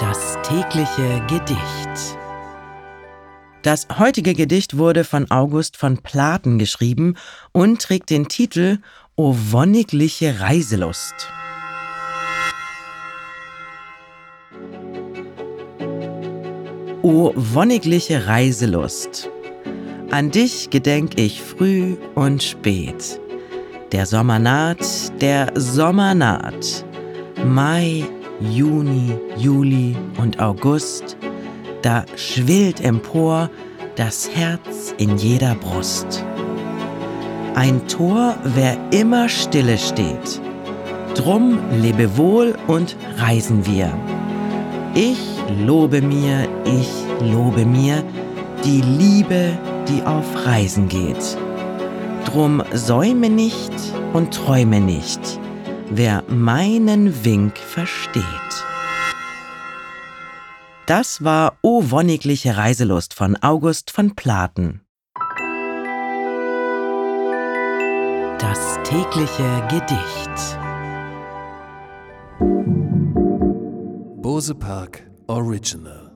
Das tägliche Gedicht. Das heutige Gedicht wurde von August von Platen geschrieben und trägt den Titel O wonnigliche Reiselust. O wonnigliche Reiselust. An dich gedenk ich früh und spät. Der Sommer naht, der Sommer naht. Mai, Juni, Juli und August, da schwillt empor das Herz in jeder Brust. Ein Tor, wer immer stille steht. Drum lebe wohl und reisen wir. Ich lobe mir, ich lobe mir die Liebe, die auf Reisen geht. Drum säume nicht und träume nicht wer meinen Wink versteht. Das war O wonnigliche Reiselust von August von Platen. Das tägliche Gedicht. Bose Park Original